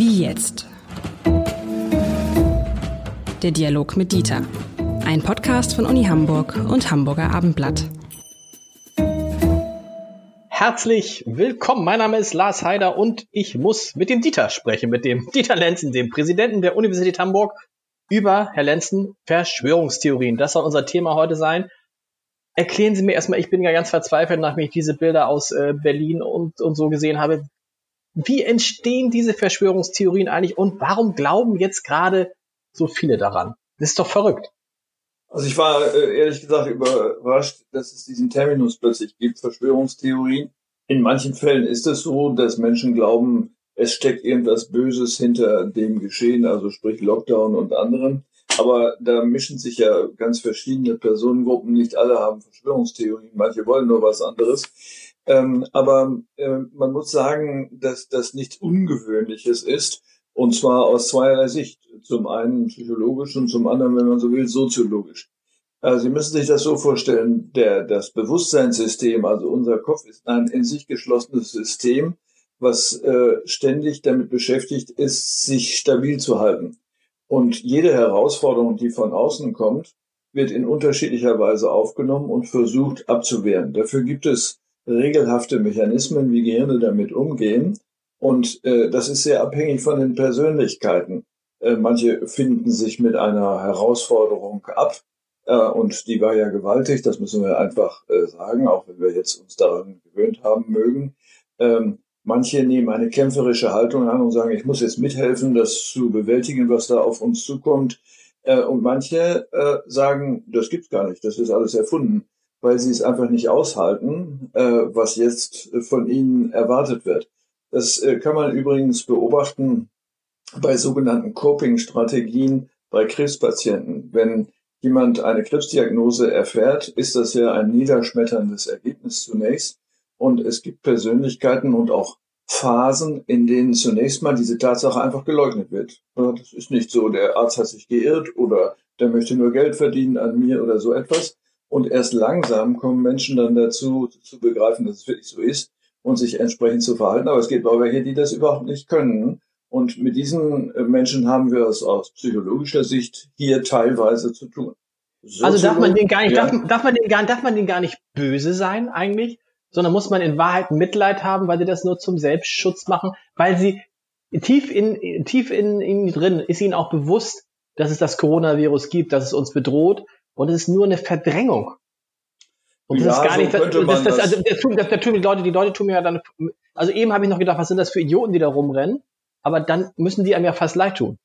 Wie jetzt? Der Dialog mit Dieter. Ein Podcast von Uni Hamburg und Hamburger Abendblatt. Herzlich willkommen. Mein Name ist Lars Heider und ich muss mit dem Dieter sprechen, mit dem Dieter Lenzen, dem Präsidenten der Universität Hamburg, über, Herr Lenzen, Verschwörungstheorien. Das soll unser Thema heute sein. Erklären Sie mir erstmal, ich bin ja ganz verzweifelt, nachdem ich diese Bilder aus äh, Berlin und, und so gesehen habe. Wie entstehen diese Verschwörungstheorien eigentlich und warum glauben jetzt gerade so viele daran? Das ist doch verrückt. Also ich war äh, ehrlich gesagt überrascht, dass es diesen Terminus plötzlich gibt, Verschwörungstheorien. In manchen Fällen ist es so, dass Menschen glauben, es steckt irgendwas Böses hinter dem Geschehen, also sprich Lockdown und anderen. Aber da mischen sich ja ganz verschiedene Personengruppen. Nicht alle haben Verschwörungstheorien, manche wollen nur was anderes. Ähm, aber äh, man muss sagen, dass das nichts Ungewöhnliches ist. Und zwar aus zweierlei Sicht. Zum einen psychologisch und zum anderen, wenn man so will, soziologisch. Also Sie müssen sich das so vorstellen, der, das Bewusstseinssystem, also unser Kopf ist ein in sich geschlossenes System, was äh, ständig damit beschäftigt ist, sich stabil zu halten. Und jede Herausforderung, die von außen kommt, wird in unterschiedlicher Weise aufgenommen und versucht abzuwehren. Dafür gibt es regelhafte Mechanismen, wie Gehirne damit umgehen. Und äh, das ist sehr abhängig von den Persönlichkeiten. Äh, manche finden sich mit einer Herausforderung ab. Äh, und die war ja gewaltig, das müssen wir einfach äh, sagen, auch wenn wir jetzt uns daran gewöhnt haben mögen. Ähm, manche nehmen eine kämpferische Haltung an und sagen, ich muss jetzt mithelfen, das zu bewältigen, was da auf uns zukommt. Äh, und manche äh, sagen, das gibt's gar nicht, das ist alles erfunden weil sie es einfach nicht aushalten, äh, was jetzt von ihnen erwartet wird. Das äh, kann man übrigens beobachten bei sogenannten Coping-Strategien bei Krebspatienten. Wenn jemand eine Krebsdiagnose erfährt, ist das ja ein niederschmetterndes Ergebnis zunächst. Und es gibt Persönlichkeiten und auch Phasen, in denen zunächst mal diese Tatsache einfach geleugnet wird. Das ist nicht so, der Arzt hat sich geirrt oder der möchte nur Geld verdienen an mir oder so etwas, und erst langsam kommen Menschen dann dazu, zu begreifen, dass es wirklich so ist und sich entsprechend zu verhalten. Aber es gibt auch welche, die das überhaupt nicht können. Und mit diesen äh, Menschen haben wir es aus psychologischer Sicht hier teilweise zu tun. Soziolog also darf man den gar nicht, ja. darf, darf, man den gar, darf man den gar nicht böse sein eigentlich, sondern muss man in Wahrheit Mitleid haben, weil sie das nur zum Selbstschutz machen, weil sie tief in, tief in ihnen drin ist ihnen auch bewusst, dass es das Coronavirus gibt, dass es uns bedroht, und es ist nur eine Verdrängung. Und das ja, ist gar so nicht, das, das, das, also, das, tun, das, das tun die Leute, die Leute tun mir ja dann, also eben habe ich noch gedacht, was sind das für Idioten, die da rumrennen? Aber dann müssen die einem ja fast leid tun.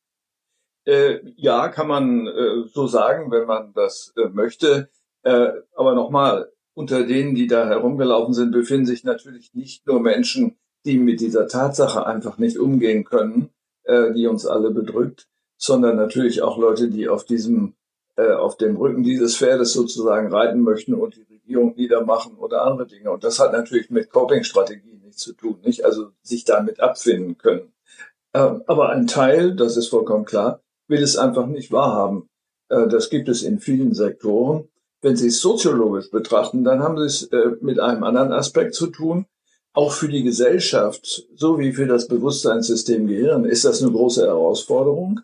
Äh, ja, kann man äh, so sagen, wenn man das äh, möchte. Äh, aber nochmal, unter denen, die da herumgelaufen sind, befinden sich natürlich nicht nur Menschen, die mit dieser Tatsache einfach nicht umgehen können, äh, die uns alle bedrückt, sondern natürlich auch Leute, die auf diesem äh, auf dem Rücken dieses Pferdes sozusagen reiten möchten und die Regierung niedermachen oder andere Dinge. Und das hat natürlich mit Coping-Strategien nichts zu tun, nicht? Also sich damit abfinden können. Ähm, aber ein Teil, das ist vollkommen klar, will es einfach nicht wahrhaben. Äh, das gibt es in vielen Sektoren. Wenn Sie es soziologisch betrachten, dann haben Sie es äh, mit einem anderen Aspekt zu tun. Auch für die Gesellschaft, so wie für das Bewusstseinssystem Gehirn, ist das eine große Herausforderung.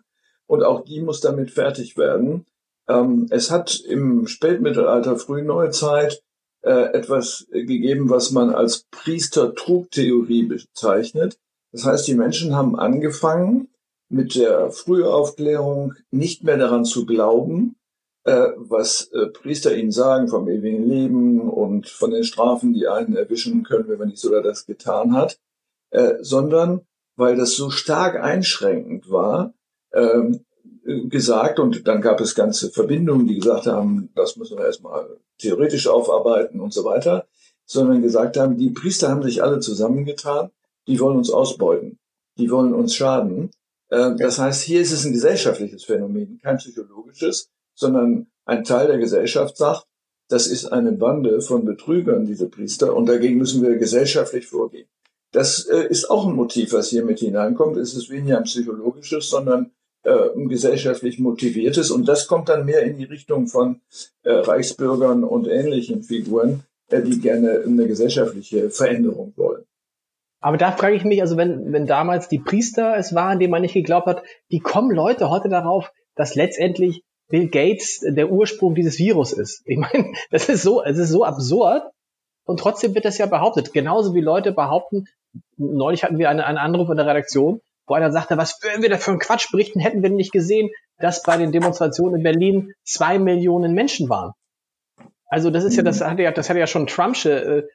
Und auch die muss damit fertig werden. Ähm, es hat im Spätmittelalter, Frühneuzeit äh, etwas gegeben, was man als Priester-Trugtheorie bezeichnet. Das heißt, die Menschen haben angefangen, mit der Frühaufklärung nicht mehr daran zu glauben, äh, was äh, Priester ihnen sagen vom ewigen Leben und von den Strafen, die einen erwischen können, wenn man dies oder das getan hat, äh, sondern weil das so stark einschränkend war, ähm, gesagt und dann gab es ganze Verbindungen, die gesagt haben, das müssen wir erstmal theoretisch aufarbeiten und so weiter, sondern gesagt haben, die Priester haben sich alle zusammengetan, die wollen uns ausbeuten, die wollen uns schaden. Äh, das heißt, hier ist es ein gesellschaftliches Phänomen, kein psychologisches, sondern ein Teil der Gesellschaft sagt, das ist eine Bande von Betrügern, diese Priester, und dagegen müssen wir gesellschaftlich vorgehen. Das äh, ist auch ein Motiv, was hier mit hineinkommt. Es ist weniger ein psychologisches, sondern äh, gesellschaftlich motiviertes. Und das kommt dann mehr in die Richtung von äh, Reichsbürgern und ähnlichen Figuren, äh, die gerne eine gesellschaftliche Veränderung wollen. Aber da frage ich mich, also wenn, wenn damals die Priester es waren, denen man nicht geglaubt hat, wie kommen Leute heute darauf, dass letztendlich Bill Gates der Ursprung dieses Virus ist? Ich meine, das ist so, es ist so absurd. Und trotzdem wird das ja behauptet. Genauso wie Leute behaupten, neulich hatten wir einen, einen Anruf in der Redaktion, wo einer sagte, was würden wir da für einen Quatsch berichten, hätten wir nicht gesehen, dass bei den Demonstrationen in Berlin zwei Millionen Menschen waren. Also das ist ja, das hatte ja, das hatte ja schon Trumpsche äh,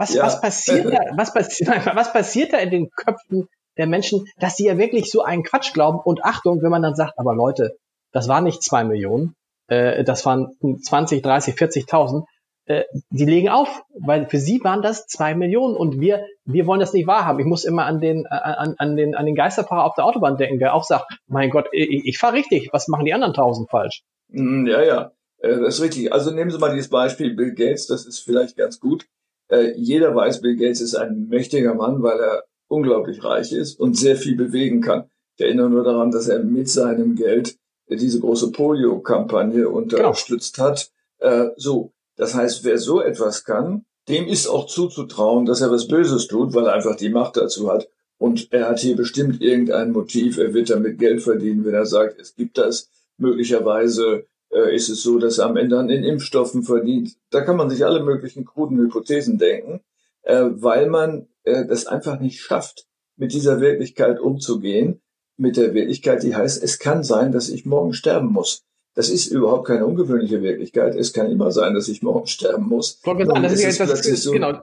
was, ja. was passiert da? Was, passi was passiert da in den Köpfen der Menschen, dass sie ja wirklich so einen Quatsch glauben? Und Achtung, wenn man dann sagt, aber Leute, das waren nicht zwei Millionen, äh, das waren 20, 30, 40.000, äh, die legen auf, weil für sie waren das zwei Millionen und wir, wir wollen das nicht wahrhaben. Ich muss immer an den, an, an den, an den Geisterfahrer auf der Autobahn denken, der auch sagt, mein Gott, ich, ich fahre richtig, was machen die anderen tausend falsch? Mm, ja, ja, äh, das ist richtig. Also nehmen Sie mal dieses Beispiel Bill Gates, das ist vielleicht ganz gut. Äh, jeder weiß, Bill Gates ist ein mächtiger Mann, weil er unglaublich reich ist und sehr viel bewegen kann. Ich erinnere nur daran, dass er mit seinem Geld diese große Polio-Kampagne unterstützt genau. hat. Äh, so, das heißt, wer so etwas kann, dem ist auch zuzutrauen, dass er was Böses tut, weil er einfach die Macht dazu hat. Und er hat hier bestimmt irgendein Motiv. Er wird damit Geld verdienen, wenn er sagt, es gibt das. Möglicherweise äh, ist es so, dass er am Ende an den Impfstoffen verdient. Da kann man sich alle möglichen kruden Hypothesen denken, äh, weil man äh, das einfach nicht schafft, mit dieser Wirklichkeit umzugehen, mit der Wirklichkeit, die heißt, es kann sein, dass ich morgen sterben muss. Das ist überhaupt keine ungewöhnliche Wirklichkeit. Es kann immer sein, dass ich morgen sterben muss. Sagen, das ist, jetzt, das ist, so, genau,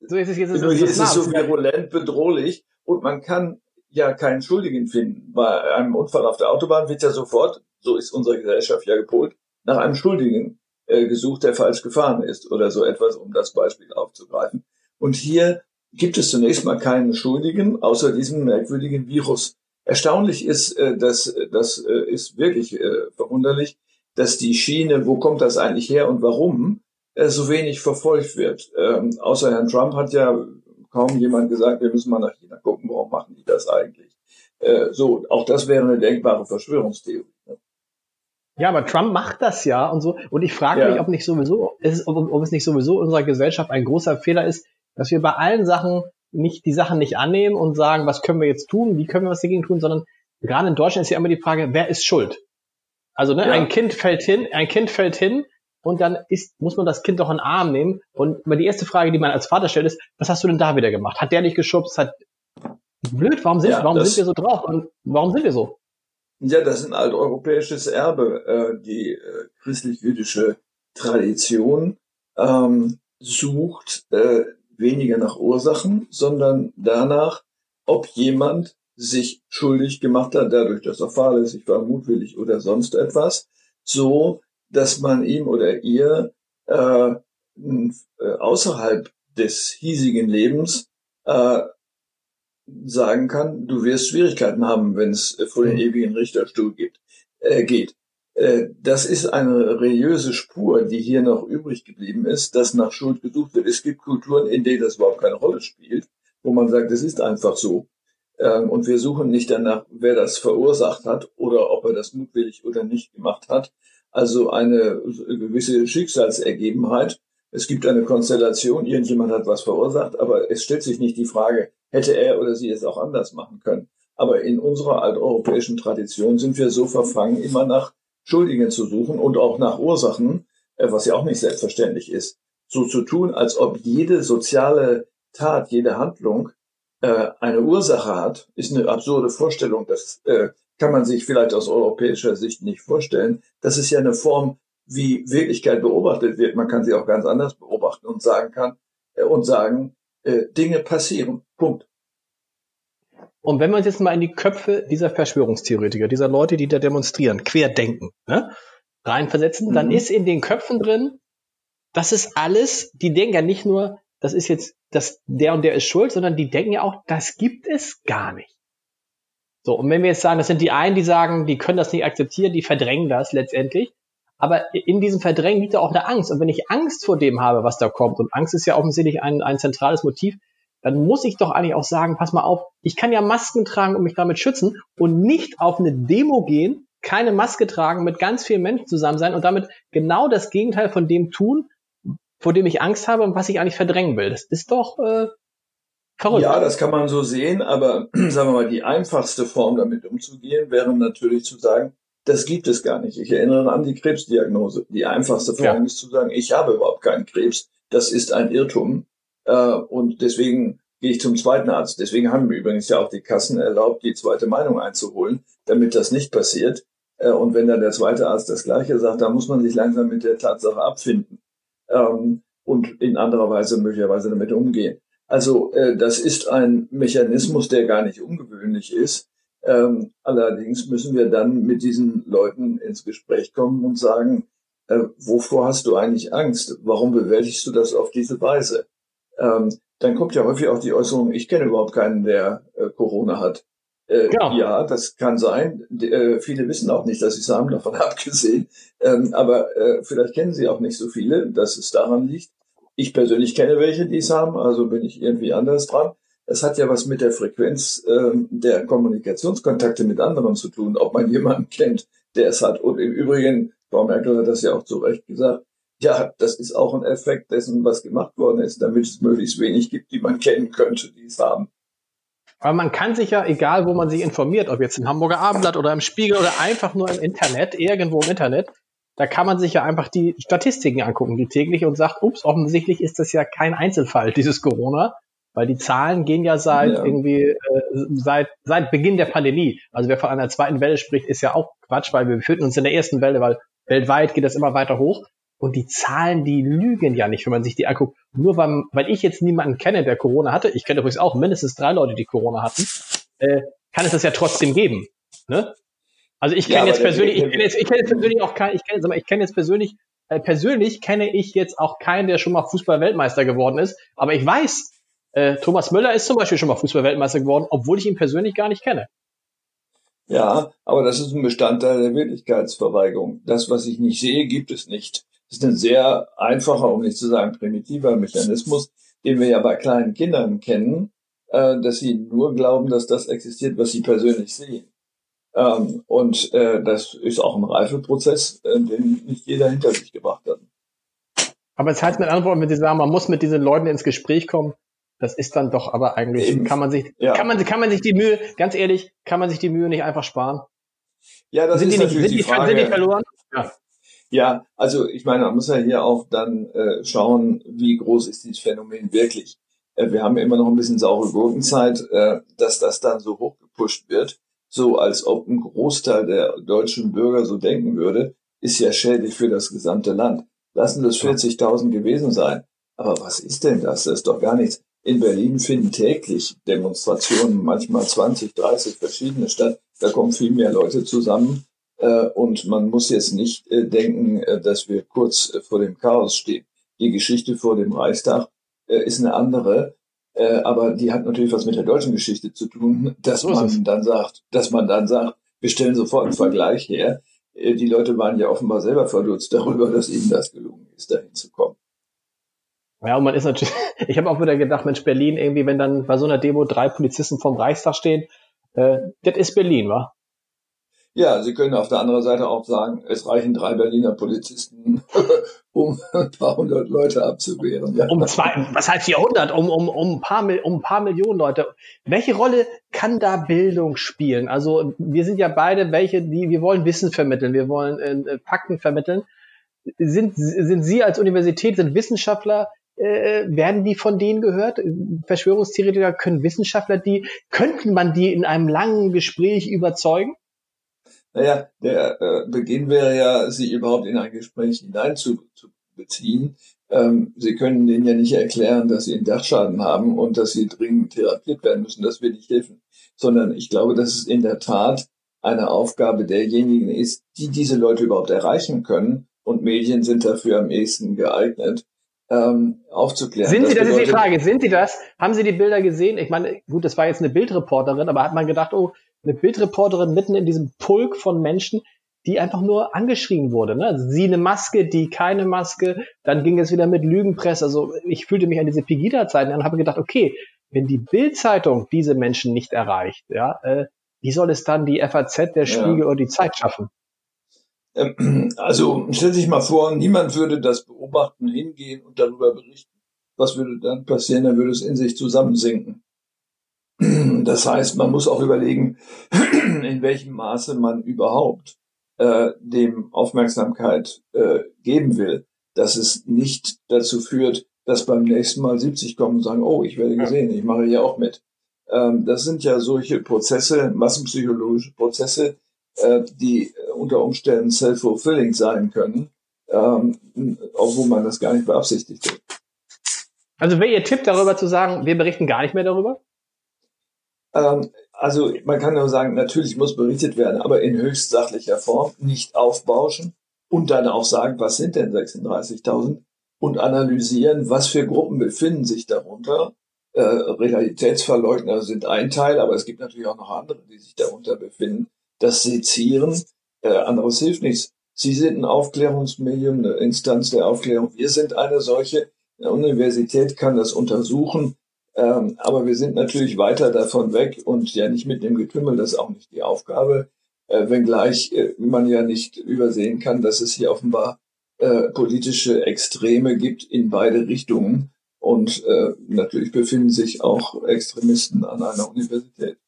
so ist es jetzt. Nur hier ist es so virulent bedrohlich und man kann ja keinen Schuldigen finden. Bei einem Unfall auf der Autobahn wird ja sofort so ist unsere Gesellschaft ja gepolt, nach einem Schuldigen äh, gesucht, der falsch gefahren ist oder so etwas, um das Beispiel aufzugreifen. Und hier gibt es zunächst mal keinen Schuldigen, außer diesem merkwürdigen Virus. Erstaunlich ist, äh, dass das äh, ist wirklich äh, verwunderlich, dass die Schiene, wo kommt das eigentlich her und warum, äh, so wenig verfolgt wird. Ähm, außer Herrn Trump hat ja kaum jemand gesagt, wir müssen mal nach China gucken, warum machen die das eigentlich. Äh, so, auch das wäre eine denkbare Verschwörungstheorie. Ne? Ja, aber Trump macht das ja und so. Und ich frage ja. mich, ob nicht sowieso, ist, ob, ob, es nicht sowieso in unserer Gesellschaft ein großer Fehler ist, dass wir bei allen Sachen nicht die Sachen nicht annehmen und sagen, was können wir jetzt tun, wie können wir was dagegen tun, sondern gerade in Deutschland ist ja immer die Frage, wer ist schuld? Also ne, ja. ein Kind fällt hin, ein Kind fällt hin und dann ist, muss man das Kind doch in den Arm nehmen. Und die erste Frage, die man als Vater stellt, ist, was hast du denn da wieder gemacht? Hat der dich geschubst? Hat blöd, warum sind, ja, warum sind wir so drauf? Und warum sind wir so? Ja, das ist ein alteuropäisches Erbe. Äh, die äh, christlich-jüdische Tradition ähm, sucht äh, weniger nach Ursachen, sondern danach, ob jemand sich schuldig gemacht hat, dadurch, dass er fahrlässig war, mutwillig oder sonst etwas, so dass man ihm oder ihr äh, äh außerhalb des hiesigen Lebens äh, sagen kann, du wirst Schwierigkeiten haben, wenn es vor den mhm. ewigen Richterstuhl geht. Äh, geht. Äh, das ist eine religiöse Spur, die hier noch übrig geblieben ist, dass nach Schuld gesucht wird. Es gibt Kulturen, in denen das überhaupt keine Rolle spielt, wo man sagt, es ist einfach so. Ähm, und wir suchen nicht danach, wer das verursacht hat oder ob er das mutwillig oder nicht gemacht hat. Also eine gewisse Schicksalsergebenheit. Es gibt eine Konstellation, irgendjemand hat was verursacht, aber es stellt sich nicht die Frage, hätte er oder sie es auch anders machen können. Aber in unserer alteuropäischen Tradition sind wir so verfangen, immer nach Schuldigen zu suchen und auch nach Ursachen, äh, was ja auch nicht selbstverständlich ist. So zu tun, als ob jede soziale Tat, jede Handlung äh, eine Ursache hat, ist eine absurde Vorstellung. Das äh, kann man sich vielleicht aus europäischer Sicht nicht vorstellen. Das ist ja eine Form, wie Wirklichkeit beobachtet wird. Man kann sie auch ganz anders beobachten und sagen kann und sagen, Dinge passieren. Punkt. Und wenn wir uns jetzt mal in die Köpfe dieser Verschwörungstheoretiker, dieser Leute, die da demonstrieren, querdenken, ne, reinversetzen, mhm. dann ist in den Köpfen drin, das ist alles, die denken ja nicht nur, das ist jetzt, das, der und der ist schuld, sondern die denken ja auch, das gibt es gar nicht. So, und wenn wir jetzt sagen, das sind die einen, die sagen, die können das nicht akzeptieren, die verdrängen das letztendlich. Aber in diesem Verdrängen liegt ja auch eine Angst. Und wenn ich Angst vor dem habe, was da kommt, und Angst ist ja offensichtlich ein, ein zentrales Motiv, dann muss ich doch eigentlich auch sagen, pass mal auf, ich kann ja Masken tragen und mich damit schützen und nicht auf eine Demo gehen, keine Maske tragen, mit ganz vielen Menschen zusammen sein und damit genau das Gegenteil von dem tun, vor dem ich Angst habe und was ich eigentlich verdrängen will. Das ist doch äh, Verrückt. Ja, das kann man so sehen, aber sagen wir mal, die einfachste Form damit umzugehen wäre natürlich zu sagen, das gibt es gar nicht. Ich erinnere an die Krebsdiagnose. Die einfachste Form ja. ist zu sagen, ich habe überhaupt keinen Krebs. Das ist ein Irrtum. Äh, und deswegen gehe ich zum zweiten Arzt. Deswegen haben übrigens ja auch die Kassen erlaubt, die zweite Meinung einzuholen, damit das nicht passiert. Äh, und wenn dann der zweite Arzt das Gleiche sagt, dann muss man sich langsam mit der Tatsache abfinden ähm, und in anderer Weise möglicherweise damit umgehen. Also äh, das ist ein Mechanismus, der gar nicht ungewöhnlich ist. Ähm, allerdings müssen wir dann mit diesen Leuten ins Gespräch kommen und sagen, äh, wovor hast du eigentlich Angst? Warum bewältigst du das auf diese Weise? Ähm, dann kommt ja häufig auch die Äußerung, ich kenne überhaupt keinen, der äh, Corona hat. Äh, ja. ja, das kann sein. Äh, viele wissen auch nicht, dass sie es haben, davon abgesehen. Ähm, aber äh, vielleicht kennen sie auch nicht so viele, dass es daran liegt. Ich persönlich kenne welche, die es haben, also bin ich irgendwie anders dran. Es hat ja was mit der Frequenz äh, der Kommunikationskontakte mit anderen zu tun, ob man jemanden kennt, der es hat. Und im Übrigen, Frau Merkel hat das ja auch zu Recht gesagt, ja, das ist auch ein Effekt dessen, was gemacht worden ist, damit es möglichst wenig gibt, die man kennen könnte, die es haben. Aber man kann sich ja, egal wo man sich informiert, ob jetzt im Hamburger Abendblatt oder im Spiegel oder einfach nur im Internet, irgendwo im Internet, da kann man sich ja einfach die Statistiken angucken, die täglich und sagt, ups, offensichtlich ist das ja kein Einzelfall, dieses Corona, weil die Zahlen gehen ja seit ja. irgendwie äh, seit seit Beginn der Pandemie. Also wer von einer zweiten Welle spricht, ist ja auch Quatsch, weil wir befinden uns in der ersten Welle, weil weltweit geht das immer weiter hoch. Und die Zahlen, die lügen ja nicht, wenn man sich die anguckt. Nur weil, weil ich jetzt niemanden kenne, der Corona hatte, ich kenne übrigens auch mindestens drei Leute, die Corona hatten, äh, kann es das ja trotzdem geben. Ne? Also ich kenne ja, jetzt persönlich, ich kenne jetzt, ich kenne jetzt persönlich auch keinen, ich kenne, ich kenne jetzt persönlich, äh, persönlich kenne ich jetzt auch keinen, der schon mal Fußball-Weltmeister geworden ist. Aber ich weiß, äh, Thomas Müller ist zum Beispiel schon mal Fußball-Weltmeister geworden, obwohl ich ihn persönlich gar nicht kenne. Ja, aber das ist ein Bestandteil der Wirklichkeitsverweigerung. Das, was ich nicht sehe, gibt es nicht. Das ist ein sehr einfacher, um nicht zu sagen primitiver Mechanismus, den wir ja bei kleinen Kindern kennen, äh, dass sie nur glauben, dass das existiert, was sie persönlich sehen. Ähm, und äh, das ist auch ein Reifeprozess, äh, den nicht jeder hinter sich gebracht hat. Aber es das heißt mit anderen Worten, wenn Sie sagen, man muss mit diesen Leuten ins Gespräch kommen, das ist dann doch aber eigentlich, Eben. kann man sich, ja. kann man, kann man sich die Mühe, ganz ehrlich, kann man sich die Mühe nicht einfach sparen? Ja, das sind ist die natürlich nicht, sind die, Frage. Sind die verloren? Ja. Ja, also ich meine, man muss ja hier auch dann äh, schauen, wie groß ist dieses Phänomen wirklich. Äh, wir haben immer noch ein bisschen saure Gurkenzeit, äh, dass das dann so hochgepusht wird, so als ob ein Großteil der deutschen Bürger so denken würde, ist ja schädlich für das gesamte Land. Lassen das 40.000 gewesen sein. Aber was ist denn das? Das ist doch gar nichts. In Berlin finden täglich Demonstrationen, manchmal 20, 30 verschiedene statt. Da kommen viel mehr Leute zusammen und man muss jetzt nicht äh, denken, äh, dass wir kurz vor dem Chaos stehen. Die Geschichte vor dem Reichstag ist eine andere, aber die hat natürlich was mit der deutschen Geschichte zu tun, dass man dann sagt, dass man dann sagt, wir stellen sofort einen Vergleich her. Die Leute waren ja offenbar selber verdutzt darüber, dass ihnen das gelungen ist, dahin zu kommen. Ja, und man ist natürlich, ich habe auch wieder gedacht, Mensch, Berlin irgendwie, wenn dann bei so einer Demo drei Polizisten vom Reichstag stehen, äh, das ist Berlin, wa? Ja, Sie können auf der anderen Seite auch sagen, es reichen drei Berliner Polizisten, um ein paar hundert Leute abzuwehren. Ja. Um zwei, was heißt 400? Um, um, um, ein paar, um ein paar Millionen Leute. Welche Rolle kann da Bildung spielen? Also wir sind ja beide welche, die wir wollen Wissen vermitteln, wir wollen äh, Fakten vermitteln. Sind, sind Sie als Universität, sind Wissenschaftler, äh, werden die von denen gehört? Verschwörungstheoretiker können Wissenschaftler die, könnten man die in einem langen Gespräch überzeugen? Naja, der äh, Beginn wäre ja, sie überhaupt in ein Gespräch hineinzubeziehen. Ähm, sie können denen ja nicht erklären, dass sie einen Dachschaden haben und dass sie dringend therapiert werden müssen. Das wird nicht helfen. Sondern ich glaube, dass es in der Tat eine Aufgabe derjenigen ist, die diese Leute überhaupt erreichen können. Und Medien sind dafür am ehesten geeignet, ähm, aufzuklären. Sind Sie, das, das ist die Frage, sind Sie das? Haben Sie die Bilder gesehen? Ich meine, gut, das war jetzt eine Bildreporterin, aber hat man gedacht, oh, eine Bildreporterin mitten in diesem Pulk von Menschen, die einfach nur angeschrien wurde. Ne? Also sie eine Maske, die keine Maske. Dann ging es wieder mit Lügenpresse. Also ich fühlte mich an diese Pegida-Zeiten an und habe gedacht, okay, wenn die Bild-Zeitung diese Menschen nicht erreicht, ja, äh, wie soll es dann die FAZ, der Spiegel ja. oder die Zeit schaffen? Ähm, also stell sich mal vor, niemand würde das beobachten, hingehen und darüber berichten. Was würde dann passieren? Dann würde es in sich zusammensinken. Das heißt, man muss auch überlegen, in welchem Maße man überhaupt äh, dem Aufmerksamkeit äh, geben will, dass es nicht dazu führt, dass beim nächsten Mal 70 kommen und sagen, oh, ich werde gesehen, ich mache hier auch mit. Ähm, das sind ja solche Prozesse, massenpsychologische Prozesse, äh, die unter Umständen self-fulfilling sein können, ähm, obwohl man das gar nicht beabsichtigt hat. Also wäre Ihr Tipp darüber zu sagen, wir berichten gar nicht mehr darüber? Ähm, also man kann nur sagen, natürlich muss berichtet werden, aber in höchst sachlicher Form, nicht aufbauschen und dann auch sagen, was sind denn 36.000 und analysieren, was für Gruppen befinden sich darunter. Äh, Realitätsverleugner sind ein Teil, aber es gibt natürlich auch noch andere, die sich darunter befinden. Das Sezieren, äh, anderes hilft nichts. Sie sind ein Aufklärungsmedium, eine Instanz der Aufklärung. Wir sind eine solche. Eine Universität kann das untersuchen. Ähm, aber wir sind natürlich weiter davon weg und ja nicht mit dem Getümmel, das ist auch nicht die Aufgabe. Äh, wenngleich äh, man ja nicht übersehen kann, dass es hier offenbar äh, politische Extreme gibt in beide Richtungen. Und äh, natürlich befinden sich auch Extremisten an einer Universität.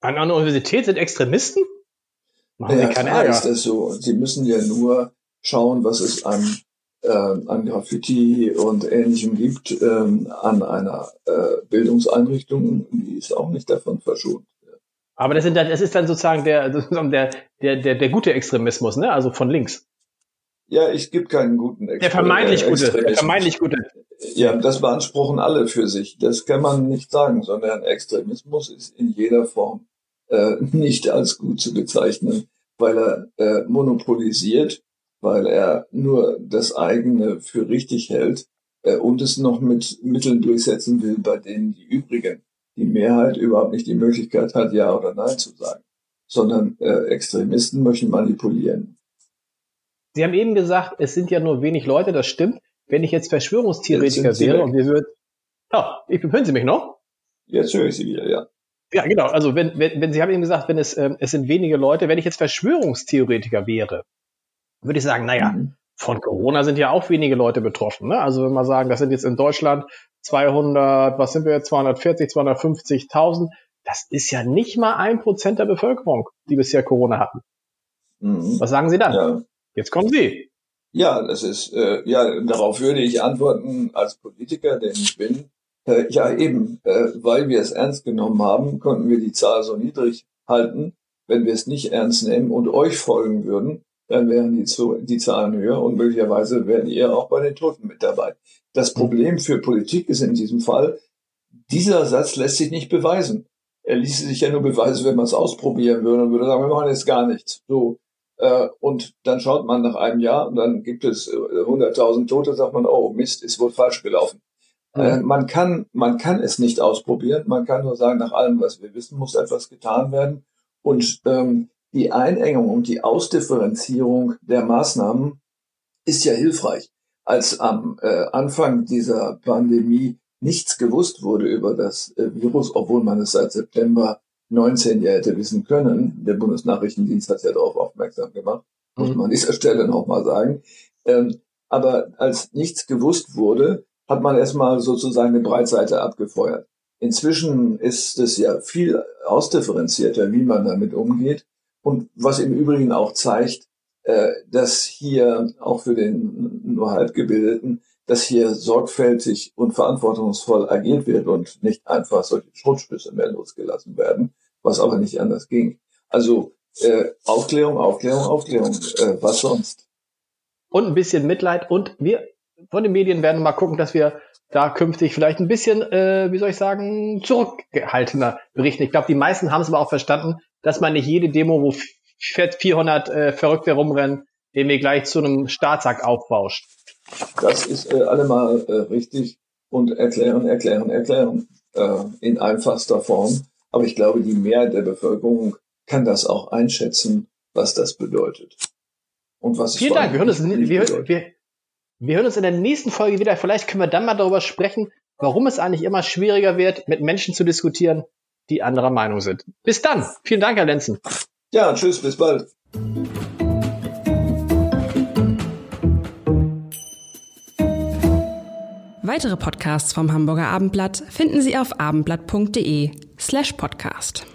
An einer Universität sind Extremisten? Machen ja, Sie keine Ärger. ist das so. Sie müssen ja nur schauen, was es an äh, an Graffiti und Ähnlichem gibt, ähm, an einer äh, Bildungseinrichtung, die ist auch nicht davon verschont. Aber das, sind dann, das ist dann sozusagen der, der, der, der, der gute Extremismus, ne? also von links. Ja, ich gibt keinen guten Extremismus. Der vermeintlich gute. Der vermeintlich gute. Ja, das beanspruchen alle für sich. Das kann man nicht sagen, sondern Extremismus ist in jeder Form äh, nicht als gut zu bezeichnen, weil er äh, monopolisiert weil er nur das eigene für richtig hält äh, und es noch mit Mitteln durchsetzen will, bei denen die übrigen, die Mehrheit überhaupt nicht die Möglichkeit hat, Ja oder Nein zu sagen, sondern äh, Extremisten möchten manipulieren. Sie haben eben gesagt, es sind ja nur wenig Leute, das stimmt. Wenn ich jetzt Verschwörungstheoretiker jetzt wäre und wir würden, oh, ich, hören Sie mich noch? Jetzt höre ich Sie wieder, ja. Ja, genau. Also wenn, wenn, wenn Sie haben eben gesagt, wenn es, ähm, es sind wenige Leute, wenn ich jetzt Verschwörungstheoretiker wäre, würde ich sagen, naja, mhm. von Corona sind ja auch wenige Leute betroffen. Ne? Also wenn wir sagen, das sind jetzt in Deutschland 200, was sind wir jetzt, 240, 250.000, das ist ja nicht mal ein Prozent der Bevölkerung, die bisher Corona hatten. Mhm. Was sagen Sie dann? Ja. Jetzt kommen Sie. Ja, das ist, äh, ja, darauf würde ich antworten als Politiker, denn ich bin. Äh, ja, eben, äh, weil wir es ernst genommen haben, konnten wir die Zahl so niedrig halten. Wenn wir es nicht ernst nehmen und euch folgen würden, dann wären die, zu, die Zahlen höher und möglicherweise wären ihr auch bei den Toten mit dabei. Das Problem für Politik ist in diesem Fall, dieser Satz lässt sich nicht beweisen. Er ließe sich ja nur beweisen, wenn man es ausprobieren würde und würde sagen, wir machen jetzt gar nichts. So. Äh, und dann schaut man nach einem Jahr und dann gibt es 100.000 äh, Tote, sagt man, oh Mist, ist wohl falsch gelaufen. Mhm. man kann, man kann es nicht ausprobieren. Man kann nur sagen, nach allem, was wir wissen, muss etwas getan werden. Und ähm, die Einengung und die Ausdifferenzierung der Maßnahmen ist ja hilfreich. Als am äh, Anfang dieser Pandemie nichts gewusst wurde über das äh, Virus, obwohl man es seit September 19 ja hätte wissen können, der Bundesnachrichtendienst hat ja darauf aufmerksam gemacht, muss mhm. man an dieser Stelle nochmal sagen. Ähm, aber als nichts gewusst wurde, hat man erstmal sozusagen eine Breitseite abgefeuert. Inzwischen ist es ja viel ausdifferenzierter, wie man damit umgeht. Und was im Übrigen auch zeigt, äh, dass hier auch für den nur halbgebildeten, dass hier sorgfältig und verantwortungsvoll agiert wird und nicht einfach solche Schrotschüsse mehr losgelassen werden, was aber nicht anders ging. Also äh, Aufklärung, Aufklärung, Aufklärung, äh, was sonst? Und ein bisschen Mitleid und wir von den Medien werden mal gucken, dass wir da künftig vielleicht ein bisschen, äh, wie soll ich sagen, zurückgehaltener berichten. Ich glaube, die meisten haben es aber auch verstanden, dass man nicht jede Demo, wo 400 äh, Verrückte rumrennen, den wir gleich zu einem Staatsakt aufbauscht. Das ist äh, allemal äh, richtig und erklären, erklären, erklären äh, in einfachster Form. Aber ich glaube, die Mehrheit der Bevölkerung kann das auch einschätzen, was das bedeutet. Und was Vielen Dank. Wir hören, uns, wir, wir, wir hören uns in der nächsten Folge wieder. Vielleicht können wir dann mal darüber sprechen, warum es eigentlich immer schwieriger wird, mit Menschen zu diskutieren, die anderer Meinung sind. Bis dann. Vielen Dank, Herr Lenzen. Ja, tschüss, bis bald. Weitere Podcasts vom Hamburger Abendblatt finden Sie auf abendblatt.de slash podcast.